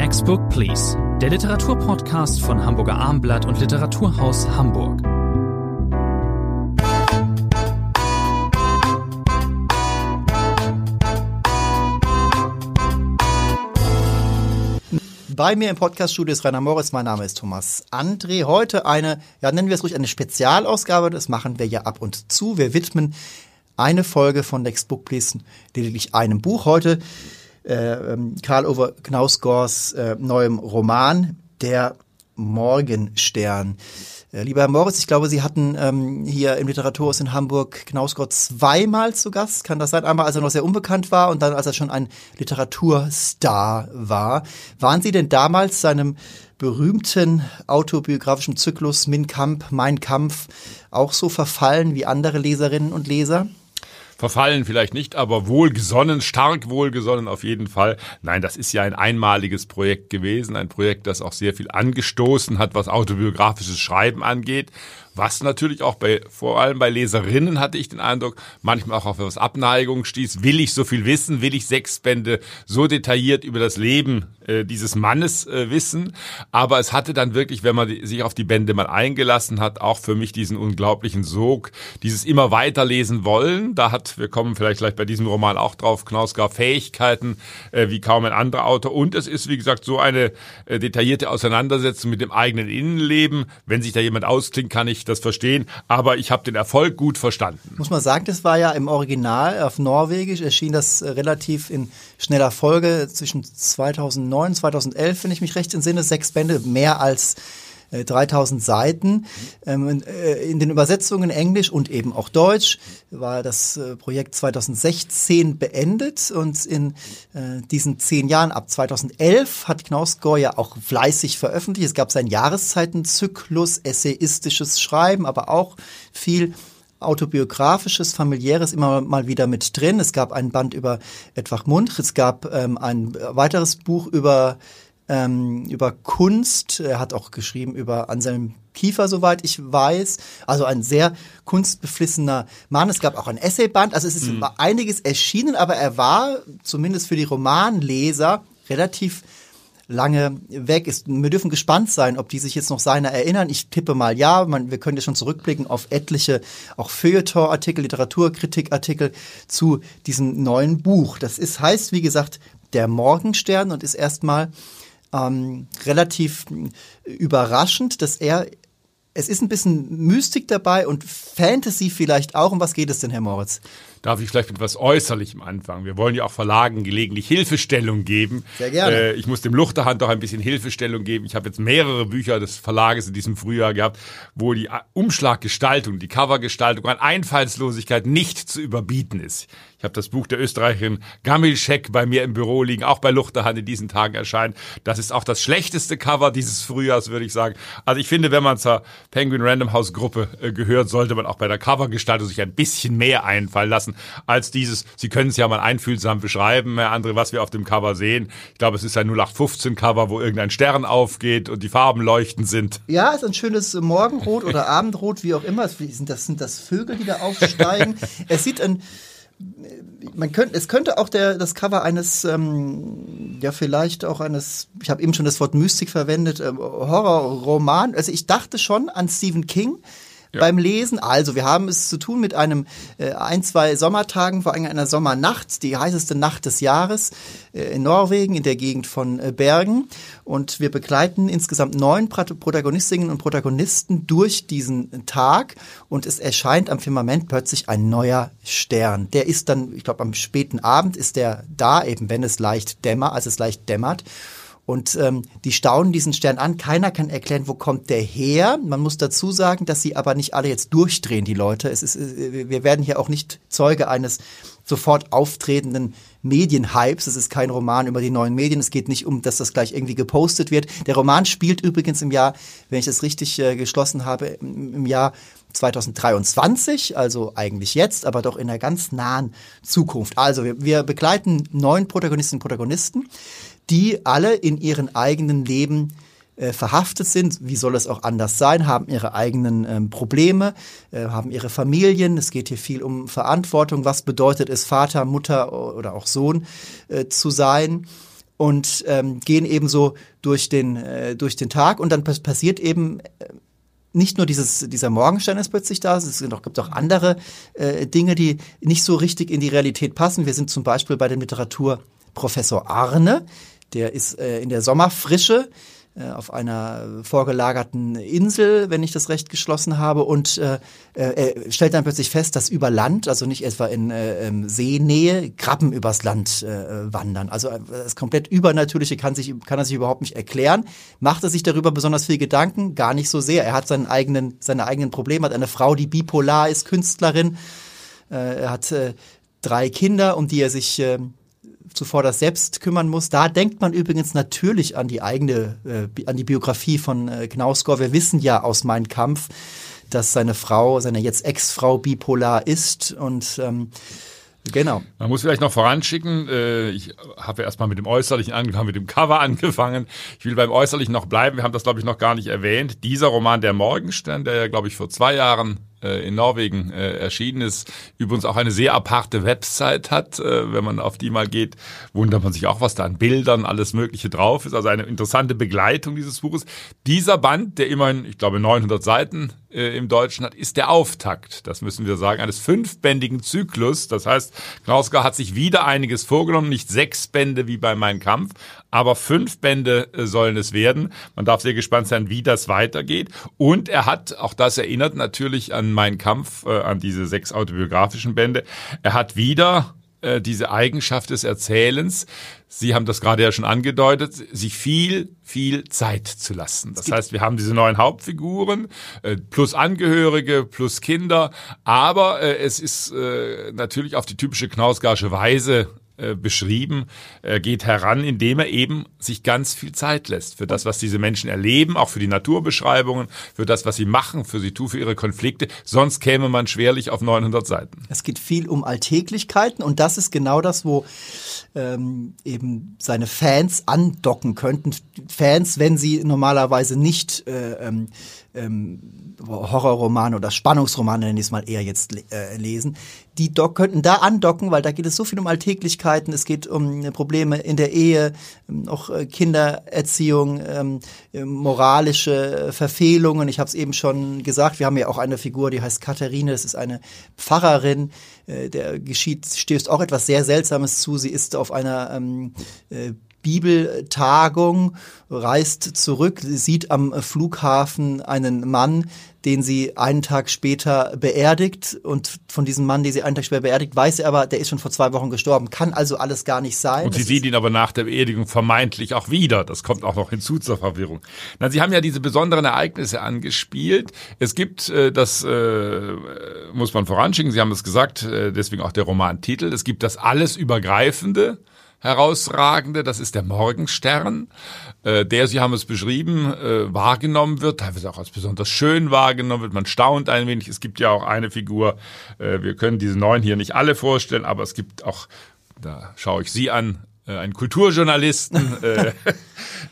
Next Book Please, der Literaturpodcast von Hamburger Armblatt und Literaturhaus Hamburg. Bei mir im Podcaststudio ist Rainer Moritz, mein Name ist Thomas André. Heute eine, ja nennen wir es ruhig eine Spezialausgabe, das machen wir ja ab und zu. Wir widmen eine Folge von Next Book Please lediglich einem Buch. Heute äh, ähm, Karl Ove Knausgors äh, neuem Roman, Der Morgenstern. Äh, lieber Herr Moritz, ich glaube, Sie hatten ähm, hier im Literaturhaus in Hamburg Knausgott zweimal zu Gast. Kann das sein? Einmal, als er noch sehr unbekannt war und dann, als er schon ein Literaturstar war. Waren Sie denn damals seinem berühmten autobiografischen Zyklus Min Kamp, Mein Kampf auch so verfallen wie andere Leserinnen und Leser? Verfallen vielleicht nicht, aber wohlgesonnen, stark wohlgesonnen auf jeden Fall. Nein, das ist ja ein einmaliges Projekt gewesen, ein Projekt, das auch sehr viel angestoßen hat, was autobiografisches Schreiben angeht was natürlich auch bei, vor allem bei Leserinnen hatte ich den Eindruck, manchmal auch auf etwas Abneigung stieß. Will ich so viel wissen? Will ich sechs Bände so detailliert über das Leben äh, dieses Mannes äh, wissen? Aber es hatte dann wirklich, wenn man die, sich auf die Bände mal eingelassen hat, auch für mich diesen unglaublichen Sog, dieses immer weiterlesen wollen. Da hat, wir kommen vielleicht gleich bei diesem Roman auch drauf, Knausgar Fähigkeiten äh, wie kaum ein anderer Autor. Und es ist, wie gesagt, so eine äh, detaillierte Auseinandersetzung mit dem eigenen Innenleben. Wenn sich da jemand ausklingt, kann ich ich das verstehen, aber ich habe den Erfolg gut verstanden. Muss man sagen, das war ja im Original auf Norwegisch, erschien das äh, relativ in schneller Folge zwischen 2009 und 2011, wenn ich mich recht entsinne, sechs Bände, mehr als 3000 äh, Seiten. Ähm, äh, in den Übersetzungen Englisch und eben auch Deutsch war das äh, Projekt 2016 beendet und in diesen zehn Jahren ab 2011 hat Knausgård ja auch fleißig veröffentlicht. Es gab seinen Jahreszeitenzyklus, essayistisches Schreiben, aber auch viel autobiografisches, familiäres immer mal wieder mit drin. Es gab einen Band über Edward Munch, es gab ähm, ein weiteres Buch über ähm, über Kunst. Er hat auch geschrieben über Anselm Kiefer, soweit ich weiß. Also ein sehr kunstbeflissener Mann. Es gab auch ein Essayband. Also es ist mhm. einiges erschienen, aber er war zumindest für die Romanleser relativ lange weg ist. Wir dürfen gespannt sein, ob die sich jetzt noch seiner erinnern. Ich tippe mal ja. Man, wir können ja schon zurückblicken auf etliche auch Feuilleton-Artikel, Literaturkritik-Artikel zu diesem neuen Buch. Das ist, heißt, wie gesagt, der Morgenstern und ist erstmal ähm, relativ überraschend, dass er es ist ein bisschen Mystik dabei und Fantasy vielleicht auch. Um was geht es denn, Herr Moritz? Darf ich vielleicht mit etwas Äußerlichem anfangen. Wir wollen ja auch Verlagen gelegentlich Hilfestellung geben. Sehr gerne. Äh, ich muss dem Luchterhand auch ein bisschen Hilfestellung geben. Ich habe jetzt mehrere Bücher des Verlages in diesem Frühjahr gehabt, wo die Umschlaggestaltung, die Covergestaltung an Einfallslosigkeit nicht zu überbieten ist. Ich habe das Buch der Österreicherin Gamilschek bei mir im Büro liegen, auch bei Luchterhand in diesen Tagen erscheint. Das ist auch das schlechteste Cover dieses Frühjahrs, würde ich sagen. Also ich finde, wenn man zur Penguin Random House Gruppe äh, gehört, sollte man auch bei der Covergestaltung sich ein bisschen mehr einfallen lassen als dieses, Sie können es ja mal einfühlsam beschreiben, Herr André, was wir auf dem Cover sehen. Ich glaube, es ist ein 0815 Cover, wo irgendein Stern aufgeht und die Farben leuchten sind. Ja, ist ein schönes Morgenrot oder Abendrot, wie auch immer. Sind das, sind das Vögel, die da aufsteigen? es sieht ein man könnte, es könnte auch der, das Cover eines, ähm, ja vielleicht auch eines, ich habe eben schon das Wort Mystik verwendet, ähm, Horrorroman. Also ich dachte schon an Stephen King, ja. beim Lesen. Also wir haben es zu tun mit einem äh, ein, zwei Sommertagen, vor allem einer Sommernacht, die heißeste Nacht des Jahres äh, in Norwegen, in der Gegend von äh, Bergen. Und wir begleiten insgesamt neun Protagonistinnen und Protagonisten durch diesen Tag. Und es erscheint am Firmament plötzlich ein neuer Stern. Der ist dann, ich glaube, am späten Abend ist der da, eben wenn es leicht dämmert, als es leicht dämmert. Und ähm, die staunen diesen Stern an. Keiner kann erklären, wo kommt der her. Man muss dazu sagen, dass sie aber nicht alle jetzt durchdrehen, die Leute. Es ist, äh, wir werden hier auch nicht Zeuge eines sofort auftretenden Medienhypes. Es ist kein Roman über die neuen Medien. Es geht nicht um, dass das gleich irgendwie gepostet wird. Der Roman spielt übrigens im Jahr, wenn ich das richtig äh, geschlossen habe, im, Jahr 2023, also eigentlich jetzt, aber doch in der ganz nahen Zukunft. Also wir, wir begleiten neun Protagonistinnen und Protagonisten die alle in ihren eigenen Leben äh, verhaftet sind. Wie soll es auch anders sein? Haben ihre eigenen ähm, Probleme, äh, haben ihre Familien. Es geht hier viel um Verantwortung. Was bedeutet es, Vater, Mutter oder auch Sohn äh, zu sein? und ähm, gehen eben so durch den, äh, durch den Tag und dann passiert eben äh, nicht nur dieses, dieser Morgenstern ist plötzlich da, es gibt auch andere äh, Dinge, die nicht so richtig in die Realität passen. Wir sind zum Beispiel bei dem Literaturprofessor Arne, der ist äh, in der Sommerfrische äh, auf einer vorgelagerten Insel, wenn ich das recht geschlossen habe, und äh, äh, er stellt dann plötzlich fest, dass über Land, also nicht etwa in äh, ähm, Seenähe, Krabben übers Land äh, wandern. Also äh, das komplett Übernatürliche kann, sich, kann er sich überhaupt nicht erklären. Macht er sich darüber besonders viel Gedanken? Gar nicht so sehr. Er hat seinen eigenen, seine eigenen Probleme, hat eine Frau, die bipolar ist, Künstlerin. Äh, er hat äh, drei Kinder, um die er sich äh, zuvor das selbst kümmern muss. Da denkt man übrigens natürlich an die eigene, äh, an die Biografie von äh, Knausgård. Wir wissen ja aus Mein Kampf, dass seine Frau, seine jetzt Ex-Frau bipolar ist und ähm, Genau. Man muss vielleicht noch voranschicken, äh, ich habe ja erstmal mit dem Äußerlichen angefangen, mit dem Cover angefangen. Ich will beim Äußerlichen noch bleiben. Wir haben das, glaube ich, noch gar nicht erwähnt. Dieser Roman Der Morgenstern, der ja, glaube ich, vor zwei Jahren äh, in Norwegen äh, erschienen ist, übrigens auch eine sehr aparte Website hat. Äh, wenn man auf die mal geht, wundert man sich auch, was da an Bildern, alles Mögliche drauf ist. Also eine interessante Begleitung dieses Buches. Dieser Band, der immerhin, ich glaube, 900 Seiten äh, im Deutschen hat, ist der Auftakt, das müssen wir sagen, eines fünfbändigen Zyklus. Das heißt, Knausgar hat sich wieder einiges vorgenommen, nicht sechs Bände wie bei Mein Kampf, aber fünf Bände äh, sollen es werden. Man darf sehr gespannt sein, wie das weitergeht. Und er hat, auch das erinnert natürlich an Mein Kampf, äh, an diese sechs autobiografischen Bände, er hat wieder äh, diese Eigenschaft des Erzählens, Sie haben das gerade ja schon angedeutet, sich viel, viel Zeit zu lassen. Das heißt, wir haben diese neuen Hauptfiguren, äh, plus Angehörige, plus Kinder, aber es ist natürlich auf die typische Knausgarsche Weise äh, beschrieben. Er geht heran, indem er eben sich ganz viel Zeit lässt für das, was diese Menschen erleben, auch für die Naturbeschreibungen, für das, was sie machen, für sie tun, für ihre Konflikte. Sonst käme man schwerlich auf 900 Seiten. Es geht viel um Alltäglichkeiten und das ist genau das, wo ähm, eben seine Fans andocken könnten. Fans, wenn sie normalerweise nicht äh, ähm, ähm, Horrorromane oder Spannungsromane, nenne ich es mal eher jetzt äh, lesen, die doc könnten da andocken, weil da geht es so viel um Alltäglichkeiten, es geht um äh, Probleme in der Ehe, ähm, auch äh, Kindererziehung, ähm, äh, moralische Verfehlungen. Ich habe es eben schon gesagt, wir haben ja auch eine Figur, die heißt Katharine, das ist eine Pfarrerin, äh, der geschieht, stößt auch etwas sehr Seltsames zu. Sie ist auf einer ähm, äh, Bibeltagung, reist zurück, sieht am Flughafen einen Mann, den sie einen Tag später beerdigt. Und von diesem Mann, den sie einen Tag später beerdigt, weiß sie aber, der ist schon vor zwei Wochen gestorben. Kann also alles gar nicht sein. Und sie sieht ihn aber nach der Beerdigung vermeintlich auch wieder. Das kommt auch noch hinzu zur Verwirrung. Na, sie haben ja diese besonderen Ereignisse angespielt. Es gibt, äh, das äh, muss man voranschicken, Sie haben es gesagt, äh, deswegen auch der Romantitel, es gibt das alles übergreifende herausragende, das ist der Morgenstern, äh, der, Sie haben es beschrieben, äh, wahrgenommen wird, teilweise auch als besonders schön wahrgenommen wird. Man staunt ein wenig. Es gibt ja auch eine Figur, äh, wir können diese neun hier nicht alle vorstellen, aber es gibt auch, da schaue ich Sie an, einen Kulturjournalisten, äh,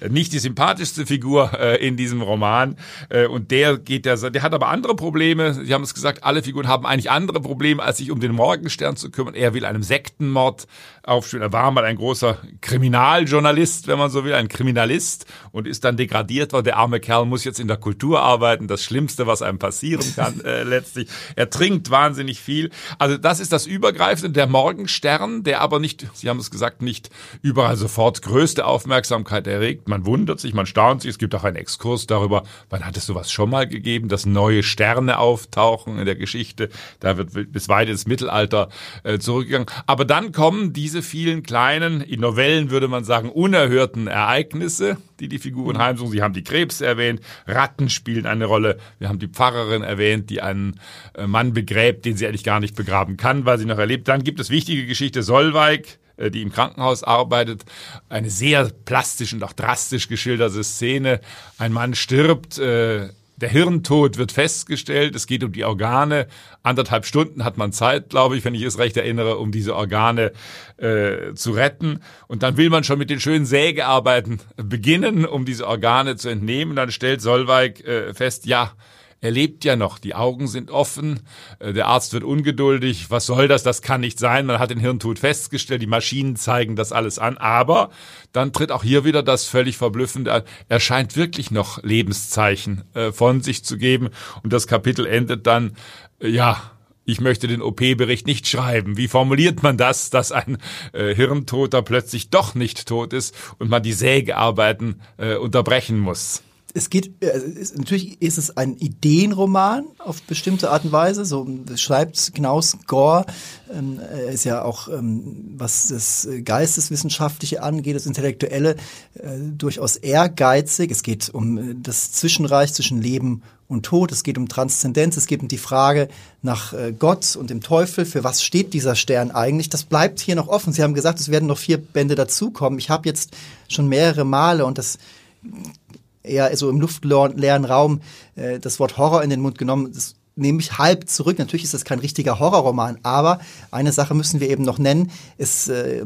nicht die sympathischste Figur äh, in diesem Roman. Äh, und der geht der, der hat aber andere Probleme. Sie haben es gesagt, alle Figuren haben eigentlich andere Probleme, als sich um den Morgenstern zu kümmern. Er will einem Sektenmord aufspielen. Er war mal ein großer Kriminaljournalist, wenn man so will, ein Kriminalist und ist dann degradiert worden. Der arme Kerl muss jetzt in der Kultur arbeiten. Das Schlimmste, was einem passieren kann, äh, letztlich. Er trinkt wahnsinnig viel. Also das ist das Übergreifende, der Morgenstern, der aber nicht, Sie haben es gesagt, nicht überall sofort größte Aufmerksamkeit erregt. Man wundert sich, man staunt sich. Es gibt auch einen Exkurs darüber, wann hat es sowas schon mal gegeben, dass neue Sterne auftauchen in der Geschichte. Da wird bis weit ins Mittelalter äh, zurückgegangen. Aber dann kommen diese vielen kleinen, in Novellen würde man sagen, unerhörten Ereignisse, die die Figuren mhm. heimsuchen. Sie haben die Krebs erwähnt, Ratten spielen eine Rolle. Wir haben die Pfarrerin erwähnt, die einen äh, Mann begräbt, den sie eigentlich gar nicht begraben kann, weil sie noch erlebt. Dann gibt es wichtige Geschichte Solveig, die im Krankenhaus arbeitet. Eine sehr plastisch und auch drastisch geschilderte Szene. Ein Mann stirbt, äh, der Hirntod wird festgestellt, es geht um die Organe. Anderthalb Stunden hat man Zeit, glaube ich, wenn ich es recht erinnere, um diese Organe äh, zu retten. Und dann will man schon mit den schönen Sägearbeiten beginnen, um diese Organe zu entnehmen. Dann stellt Solveig äh, fest, ja, er lebt ja noch, die Augen sind offen, äh, der Arzt wird ungeduldig, was soll das, das kann nicht sein, man hat den Hirntod festgestellt, die Maschinen zeigen das alles an, aber dann tritt auch hier wieder das völlig verblüffende an, er scheint wirklich noch Lebenszeichen äh, von sich zu geben. Und das Kapitel endet dann, äh, ja, ich möchte den OP-Bericht nicht schreiben. Wie formuliert man das, dass ein äh, Hirntoter plötzlich doch nicht tot ist und man die Sägearbeiten äh, unterbrechen muss? Es geht, also ist, natürlich ist es ein Ideenroman auf bestimmte Art und Weise. So schreibt Knaus Gore, ähm, ist ja auch, ähm, was das Geisteswissenschaftliche angeht, das Intellektuelle, äh, durchaus ehrgeizig. Es geht um äh, das Zwischenreich zwischen Leben und Tod. Es geht um Transzendenz. Es geht um die Frage nach äh, Gott und dem Teufel. Für was steht dieser Stern eigentlich? Das bleibt hier noch offen. Sie haben gesagt, es werden noch vier Bände dazukommen. Ich habe jetzt schon mehrere Male und das eher so im luftleeren Raum äh, das Wort Horror in den Mund genommen. Das nehme ich halb zurück. Natürlich ist das kein richtiger Horrorroman, aber eine Sache müssen wir eben noch nennen. Es äh,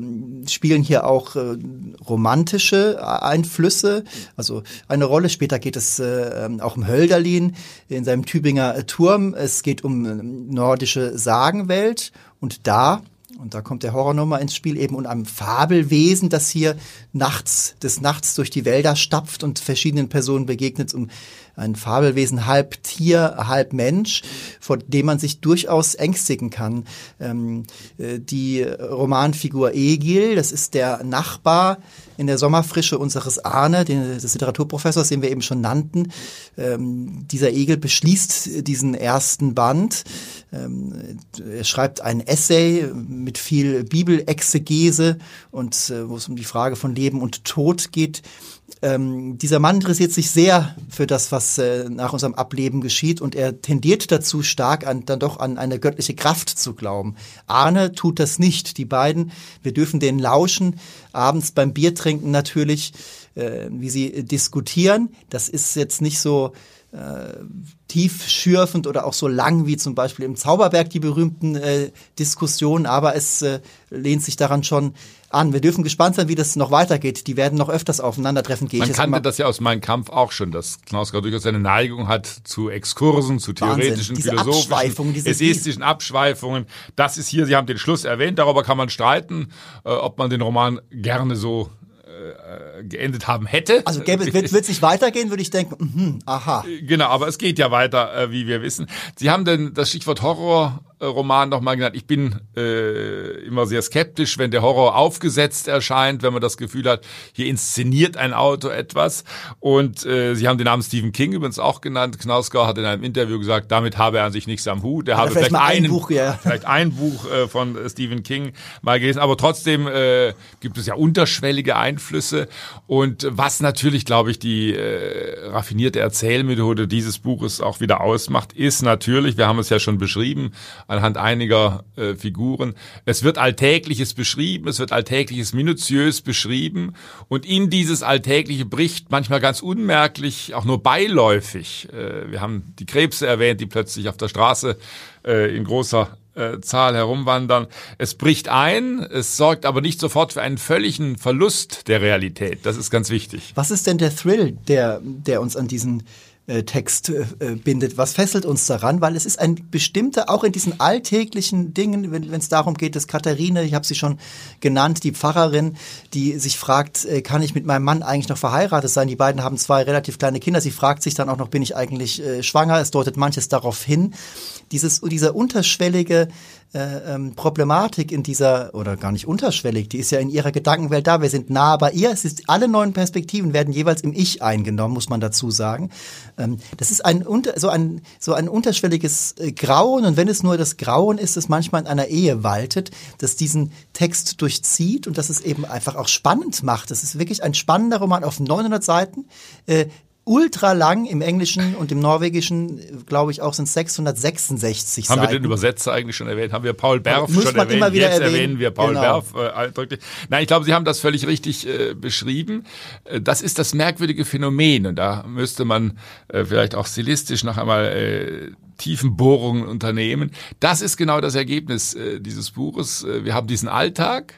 spielen hier auch äh, romantische Einflüsse, also eine Rolle. Später geht es äh, auch um Hölderlin in seinem Tübinger Turm. Es geht um äh, nordische Sagenwelt und da und da kommt der Horrornummer ins Spiel eben und einem Fabelwesen, das hier nachts, des Nachts durch die Wälder stapft und verschiedenen Personen begegnet, um ein Fabelwesen halb Tier, halb Mensch, vor dem man sich durchaus ängstigen kann. Ähm, äh, die Romanfigur Egil, das ist der Nachbar in der Sommerfrische unseres Ahne, den, des Literaturprofessors, den wir eben schon nannten. Ähm, dieser Egel beschließt diesen ersten Band. Ähm, er schreibt ein Essay mit viel Bibelexegese und äh, wo es um die Frage von Leben und Tod geht. Ähm, dieser Mann interessiert sich sehr für das, was äh, nach unserem Ableben geschieht und er tendiert dazu stark an, dann doch an eine göttliche Kraft zu glauben. Arne tut das nicht. Die beiden, wir dürfen denen lauschen, abends beim Biertrinken natürlich, äh, wie sie diskutieren. Das ist jetzt nicht so äh, tiefschürfend oder auch so lang wie zum Beispiel im Zauberberg die berühmten äh, Diskussionen, aber es äh, lehnt sich daran schon an. Wir dürfen gespannt sein, wie das noch weitergeht. Die werden noch öfters aufeinandertreffen. Gehe Man kannte das ja aus meinem Kampf auch schon, dass Knausgard durchaus eine Neigung hat zu Exkursen, zu theoretischen, Wahnsinn. philosophischen, Abschweifungen, essayistischen Abschweifungen. Das ist hier, Sie haben den Schluss erwähnt, darüber kann man streiten, äh, ob man den Roman gerne so äh, geendet haben hätte. Also gäbe, wird es nicht weitergehen, würde ich denken, mh, aha. Genau, aber es geht ja weiter, äh, wie wir wissen. Sie haben denn das Stichwort Horror Roman nochmal genannt. Ich bin äh, immer sehr skeptisch, wenn der Horror aufgesetzt erscheint, wenn man das Gefühl hat, hier inszeniert ein Autor etwas. Und äh, Sie haben den Namen Stephen King übrigens auch genannt. Knausgau hat in einem Interview gesagt, damit habe er an sich nichts am Hut. Er habe vielleicht, vielleicht einen, ein Buch, ja. vielleicht ein Buch äh, von Stephen King mal gelesen. Aber trotzdem äh, gibt es ja unterschwellige Einflüsse. Und was natürlich, glaube ich, die äh, raffinierte Erzählmethode dieses Buches auch wieder ausmacht, ist natürlich, wir haben es ja schon beschrieben, anhand einiger äh, Figuren. Es wird Alltägliches beschrieben, es wird Alltägliches minutiös beschrieben und in dieses Alltägliche bricht manchmal ganz unmerklich, auch nur beiläufig. Äh, wir haben die Krebse erwähnt, die plötzlich auf der Straße äh, in großer äh, Zahl herumwandern. Es bricht ein, es sorgt aber nicht sofort für einen völligen Verlust der Realität. Das ist ganz wichtig. Was ist denn der Thrill, der, der uns an diesen Text äh, äh, bindet. Was fesselt uns daran? Weil es ist ein bestimmter, auch in diesen alltäglichen Dingen, wenn es darum geht, dass Katharine, ich habe sie schon genannt, die Pfarrerin, die sich fragt, äh, kann ich mit meinem Mann eigentlich noch verheiratet sein? Die beiden haben zwei relativ kleine Kinder. Sie fragt sich dann auch noch, bin ich eigentlich äh, schwanger? Es deutet manches darauf hin. Dieses, dieser unterschwellige äh, ähm, Problematik in dieser, oder gar nicht unterschwellig, die ist ja in ihrer Gedankenwelt da. Wir sind nah bei ihr. Es ist, alle neuen Perspektiven werden jeweils im Ich eingenommen, muss man dazu sagen. Ähm, das ist ein, so ein, so ein unterschwelliges äh, Grauen. Und wenn es nur das Grauen ist, das manchmal in einer Ehe waltet, das diesen Text durchzieht und das es eben einfach auch spannend macht. Das ist wirklich ein spannender Roman auf 900 Seiten. Äh, ultra lang im Englischen und im Norwegischen, glaube ich, auch sind 666 Haben Seiten. wir den Übersetzer eigentlich schon erwähnt? Haben wir Paul Berf Muss schon erwähnt? Immer wieder Jetzt erwähnen, erwähnen wir Paul genau. Berf äh. Nein, ich glaube, Sie haben das völlig richtig äh, beschrieben. Äh, das ist das merkwürdige Phänomen und da müsste man äh, vielleicht auch stilistisch noch einmal äh, Tiefenbohrungen unternehmen. Das ist genau das Ergebnis äh, dieses Buches. Äh, wir haben diesen Alltag,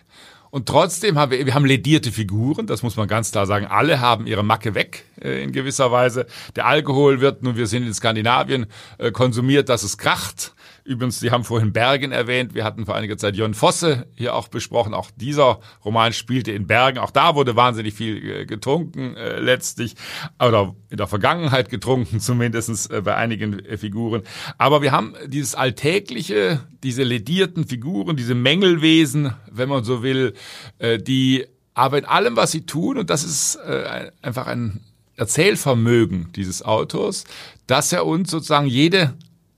Und trotzdem haben wir, wir haben ledierte Figuren, das muss man ganz klar sagen. Alle haben ihre Macke weg äh, in gewisser Weise. Der Alkohol wird, nun wir sind in Skandinavien, äh, konsumiert, dass es kracht. Übrigens, Sie haben vorhin Bergen erwähnt. Wir hatten vor einiger Zeit Jon Fosse hier auch besprochen. Auch dieser Roman spielte in Bergen. Auch da wurde wahnsinnig viel äh, getrunken äh, letztlich oder in der Vergangenheit getrunken zumindestens äh, bei einigen äh, Figuren. Aber wir haben dieses alltägliche, diese ledierten Figuren, diese Mängelwesen, wenn man so will, äh, die aber in allem, was sie tun, und das ist äh, einfach ein Erzählvermögen dieses Autors, dass er uns sozusagen jede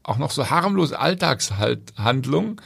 auch noch so harmlose Alltagshandlung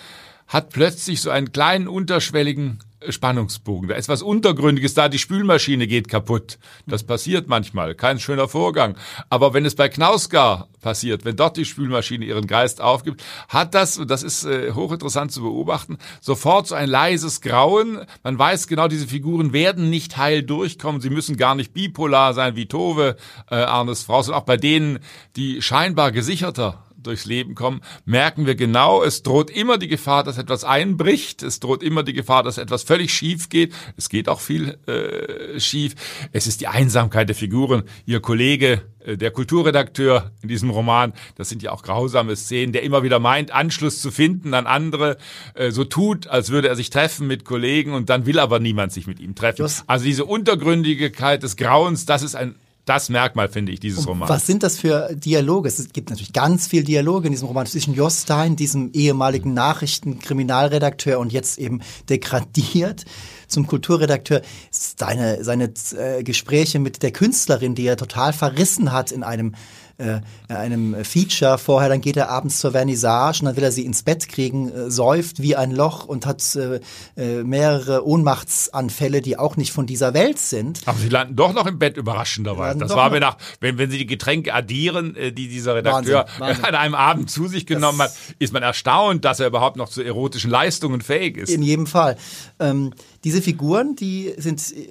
hat plötzlich so einen kleinen unterschwelligen Spannungsbogen. Da ist was Untergründiges da, die Spülmaschine geht kaputt. Das passiert manchmal, kein schöner Vorgang. Aber wenn es bei Knausgar passiert, wenn dort die Spülmaschine ihren Geist aufgibt, hat das, und das ist äh, hochinteressant zu beobachten, sofort so ein leises Grauen. Man weiß genau, diese Figuren werden nicht heil durchkommen. Sie müssen gar nicht bipolar sein wie Tove, äh, Arnes Frau, sondern auch bei denen, die scheinbar gesicherter durchs Leben kommen, merken wir genau, es droht immer die Gefahr, dass etwas einbricht, es droht immer die Gefahr, dass etwas völlig schief geht. Es geht auch viel äh, schief. Es ist die Einsamkeit der Figuren. Ihr Kollege, äh, der Kulturredakteur in diesem Roman, das sind ja auch grausame Szenen, der immer wieder meint, Anschluss zu finden an andere, äh, so tut, als würde er sich treffen mit Kollegen und dann will aber niemand sich mit ihm treffen. Also diese Untergründigkeit des Grauens, das ist ein das Merkmal, finde ich, dieses Roman. Was sind das für Dialoge? Es gibt natürlich ganz viel Dialoge in diesem Roman zwischen Jostein, diesem ehemaligen Nachrichtenkriminalredakteur und jetzt eben degradiert zum Kulturredakteur. Seine, seine äh, Gespräche mit der Künstlerin, die er total verrissen hat in einem äh, einem Feature vorher, dann geht er abends zur Vernissage und dann will er sie ins Bett kriegen, äh, säuft wie ein Loch und hat äh, äh, mehrere Ohnmachtsanfälle, die auch nicht von dieser Welt sind. Aber sie landen doch noch im Bett überraschenderweise. Das war mir nach, wenn, wenn sie die Getränke addieren, äh, die dieser Redakteur Wahnsinn, Wahnsinn. an einem Abend zu sich genommen das hat, ist man erstaunt, dass er überhaupt noch zu erotischen Leistungen fähig ist. In jedem Fall. Ähm, diese Figuren, die sind äh,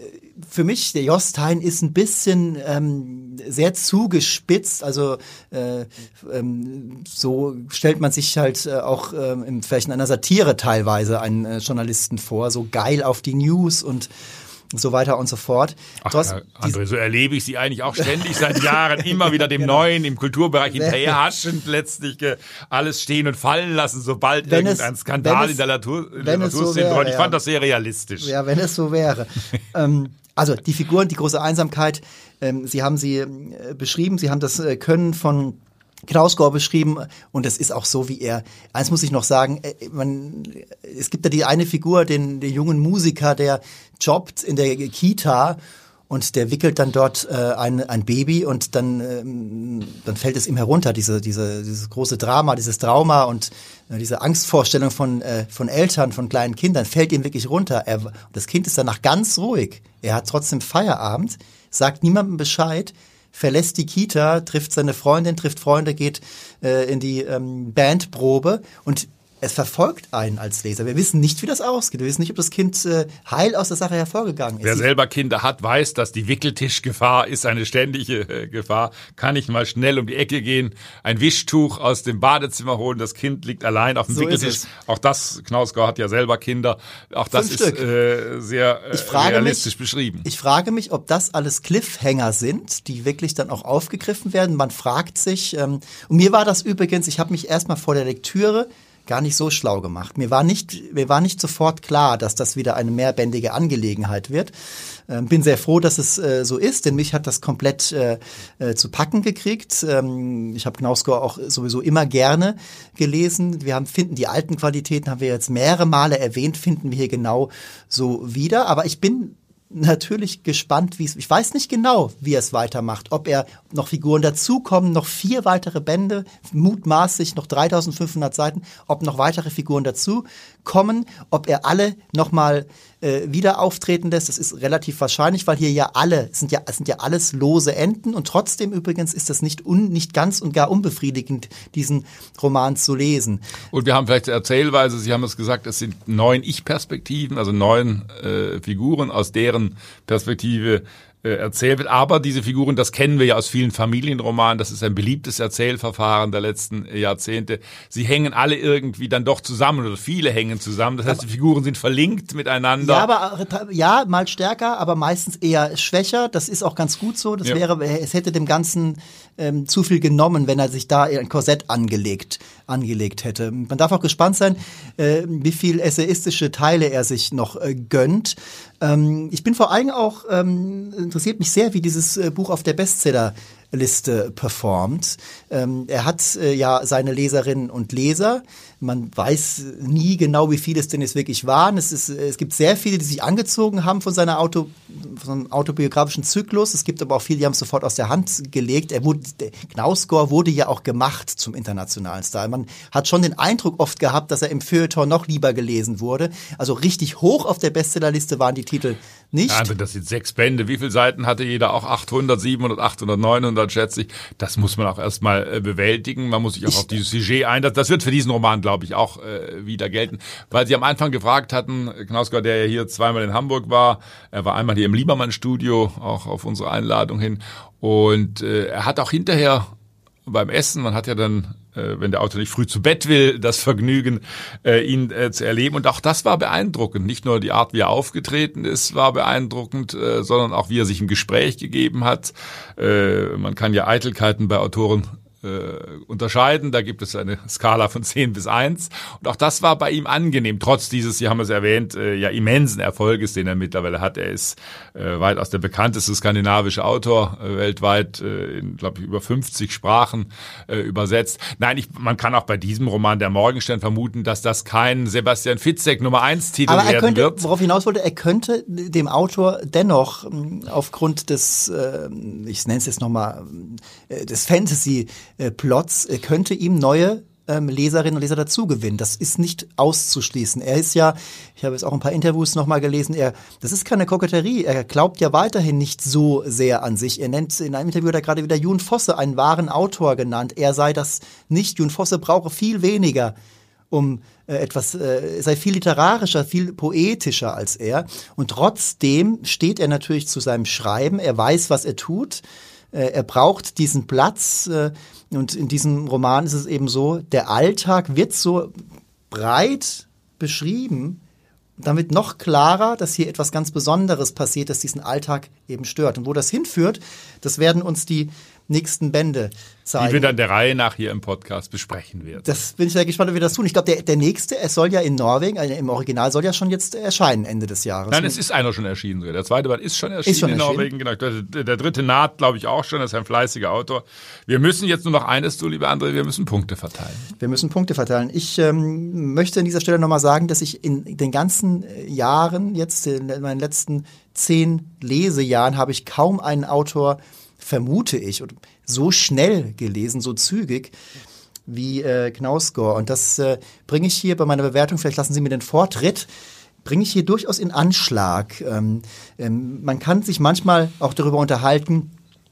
für mich, der Jostein ist ein bisschen ähm, sehr zugespitzt. Also äh, ähm, so stellt man sich halt äh, auch ähm, im, vielleicht in einer Satire teilweise einen äh, Journalisten vor, so geil auf die News und so weiter und so fort. Ach, hast, André, so erlebe ich sie eigentlich auch ständig seit Jahren, immer wieder dem genau. Neuen im Kulturbereich hinterherhaschend letztlich alles stehen und fallen lassen, sobald wenn irgendein es, Skandal in der Natur, in der Natur so wäre, Ich fand das sehr realistisch. Ja, wenn es so wäre. ähm, also die Figuren, die große Einsamkeit, ähm, Sie haben sie äh, beschrieben, Sie haben das äh, Können von Knausgård beschrieben und es ist auch so, wie er. Eins muss ich noch sagen: äh, man, Es gibt da die eine Figur, den, den jungen Musiker, der jobbt in der Kita und der wickelt dann dort äh, ein, ein Baby und dann, ähm, dann fällt es ihm herunter, diese, diese, dieses große Drama, dieses Trauma und äh, diese Angstvorstellung von, äh, von Eltern, von kleinen Kindern, fällt ihm wirklich runter. Er, das Kind ist danach ganz ruhig. Er hat trotzdem Feierabend, sagt niemandem Bescheid, verlässt die Kita, trifft seine Freundin, trifft Freunde, geht äh, in die ähm, Bandprobe und es verfolgt einen als Leser. Wir wissen nicht, wie das ausgeht. Wir wissen nicht, ob das Kind äh, heil aus der Sache hervorgegangen ist. Wer selber Kinder hat, weiß, dass die Wickeltischgefahr ist eine ständige äh, Gefahr. Kann ich mal schnell um die Ecke gehen, ein Wischtuch aus dem Badezimmer holen, das Kind liegt allein auf dem so Wickeltisch. Auch das, Knausgau hat ja selber Kinder. Auch das Fünf ist äh, sehr äh, realistisch mich, beschrieben. Ich frage mich, ob das alles Cliffhanger sind, die wirklich dann auch aufgegriffen werden. Man fragt sich, ähm, und mir war das übrigens, ich habe mich erstmal vor der Lektüre gar nicht so schlau gemacht. Mir war nicht, mir war nicht sofort klar, dass das wieder eine mehrbändige Angelegenheit wird. Ähm, bin sehr froh, dass es äh, so ist, denn mich hat das komplett äh, äh, zu packen gekriegt. Ähm, ich habe Knausgård auch sowieso immer gerne gelesen. Wir haben finden die alten Qualitäten haben wir jetzt mehrere Male erwähnt, finden wir hier genau so wieder. Aber ich bin natürlich gespannt, wie es, ich weiß nicht genau, wie er es weitermacht, ob er noch Figuren dazukommen, noch vier weitere Bände, mutmaßlich noch 3500 Seiten, ob noch weitere Figuren dazukommen, ob er alle nochmal äh, wieder auftreten lässt. Das ist relativ wahrscheinlich, weil hier ja alle, es sind ja, es sind ja alles lose Enden und trotzdem übrigens ist das nicht, un, nicht ganz und gar unbefriedigend, diesen Roman zu lesen. Und wir haben vielleicht Erzählweise, Sie haben es gesagt, es sind neun Ich-Perspektiven, also neun äh, Figuren, aus deren Perspektive äh, erzählt wird. Aber diese Figuren, das kennen wir ja aus vielen Familienromanen, das ist ein beliebtes Erzählverfahren der letzten Jahrzehnte. Sie hängen alle irgendwie dann doch zusammen oder viele hängen zusammen. Das heißt, die Figuren sind verlinkt miteinander. Ja, aber äh, ja, mal stärker, aber meistens eher schwächer. Das ist auch ganz gut so. Das Ja. wäre, es hätte dem Ganzen ähm, zu viel genommen, wenn er sich da ein Korsett angelegt, angelegt hätte. Man darf auch gespannt sein, äh, wie viel essayistische Teile er sich noch äh, gönnt. Ähm, ich bin vor allem auch, ähm, interessiert mich sehr, wie dieses äh, Buch auf der Bestsellerliste performt. Ähm, er hat äh, ja seine Leserinnen und Leser. Man weiß nie genau, wie viele es denn jetzt wirklich waren. Es, ist, es gibt sehr viele, die sich angezogen haben von seiner Auto, von autobiografischen Zyklus. Es gibt aber auch viele, die haben es sofort aus der Hand gelegt. Er wurde, der Knausgård wurde ja auch gemacht zum internationalen Star. Man hat schon den Eindruck oft gehabt, dass er im Feuilleton noch lieber gelesen wurde. Also richtig hoch auf der Bestsellerliste waren die Titel nicht. Also das sind sechs Bände. Wie viele Seiten hatte jeder? Auch 800, 700, 800, 900 schätze ich. Das muss man auch erstmal äh, bewältigen. Man muss sich auch auf dieses Sujet ein. Das, das wird für diesen Roman, glaube ich, auch äh, wieder gelten. Weil Sie am Anfang gefragt hatten, Knausgård, der ja hier zweimal in Hamburg war, er war einmal hier im Liebermann-Studio, auch auf unsere Einladung hin. Und äh, er hat auch hinterher beim Essen, man hat ja dann, wenn der Autor nicht früh zu Bett will, das Vergnügen, äh, ihn äh, zu erleben. Und auch das war beeindruckend. Nicht nur die Art, wie er aufgetreten ist, war beeindruckend, äh, sondern auch, wie er sich im Gespräch gegeben hat. Äh, man kann ja Eitelkeiten bei Autoren äh, unterscheiden. Da gibt es eine Skala von 10 bis 1. Und auch das war bei ihm angenehm, trotz dieses, Sie haben es erwähnt, äh, ja immensen Erfolges, den er mittlerweile hat. Er ist äh, weitaus der bekannteste skandinavische Autor, äh, weltweit äh, in, glaube ich, über 50 Sprachen äh, übersetzt. Nein, ich, man kann auch bei diesem Roman Der Morgenstern vermuten, dass das kein Sebastian Fitzek Nummer 1 Titel Aber er werden könnte, wird. worauf hinaus wollte, er könnte dem Autor dennoch ähm, aufgrund des, äh, ich nenne es jetzt nochmal, äh, des Fantasy-Plots, äh, könnte ihm neue ähm, Leserinnen und Leser dazugewinnen. Das ist nicht auszuschließen. Er ist ja, ich habe jetzt auch ein paar Interviews nochmal gelesen, er, das ist keine Koketterie. Er glaubt ja weiterhin nicht so sehr an sich. Er nennt, in einem Interview hat er gerade wieder Jun Fosse einen wahren Autor genannt. Er sei das nicht. Jun Fosse brauche viel weniger um äh, etwas, äh, sei viel literarischer, viel poetischer als er. Und trotzdem steht er natürlich zu seinem Schreiben. Er weiß, was er tut. Äh, er braucht diesen Platz. Äh, und in diesem Roman ist es eben so, der Alltag wird so breit beschrieben, damit noch klarer, dass hier etwas ganz Besonderes passiert, das diesen Alltag eben stört. Und wo das hinführt, das werden uns die nächsten Bände Die zeigen. wir dann der Reihe nach hier im Podcast besprechen werden. Das bin ich sehr gespannt, wie wir das tun. Ich glaube, der, der nächste, es soll ja in Norwegen, also im Original soll ja schon jetzt erscheinen Ende des Jahres. Nein, es ist einer schon erschienen. Der zweite Band ist schon erschienen schon in erschienen? Norwegen. Genau. Der, der dritte naht, glaube ich, auch schon. Das ist ein fleißiger Autor. Wir müssen jetzt nur noch eines tun, liebe André. Wir müssen Punkte verteilen. Wir müssen Punkte verteilen. Ich ähm, möchte an dieser Stelle nochmal sagen, dass ich in den ganzen äh, Jahren, jetzt in meinen letzten zehn Lesejahren, habe ich kaum einen Autor, vermute ich, und so schnell gelesen, so zügig wie äh, Knausgård. Und das äh, bringe ich hier bei meiner Bewertung, vielleicht lassen Sie mir den Vortritt, bringe ich hier durchaus in Anschlag. Ähm, ähm, man kann sich manchmal auch darüber unterhalten,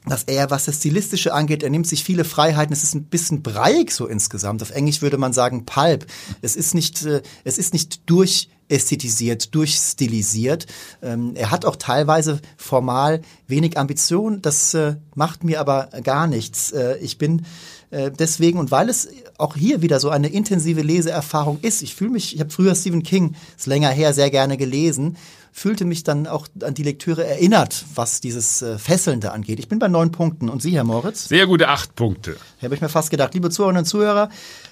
dass er, was das Stilistische angeht, er nimmt sich viele Freiheiten. Es ist ein bisschen breiig so insgesamt. Auf Englisch würde man sagen Pulp. Es ist nicht, äh, es ist nicht durchästhetisiert, durchstilisiert. Ähm, er hat auch teilweise formal wenig Ambition. Das äh, macht mir aber gar nichts. Äh, ich bin äh, deswegen und weil es auch hier wieder so eine intensive Leseerfahrung ist. Ich fühle mich, ich habe früher Stephen King, ist länger her, sehr gerne gelesen, fühlte mich dann auch an die Lektüre erinnert, was dieses äh, Fesselnde angeht. Ich bin bei neun Punkten. Und Sie, Herr Moritz? Sehr gute acht Punkte. Habe ich mir fast gedacht. Liebe Zuhörerinnen und Zuhörer,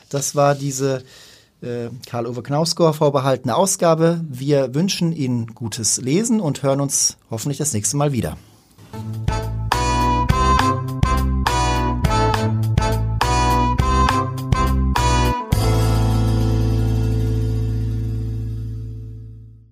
das war diese äh, Karl-Uwe Knausgård vorbehaltene Ausgabe. Wir wünschen Ihnen gutes Lesen und hören uns hoffentlich das nächste Mal wieder.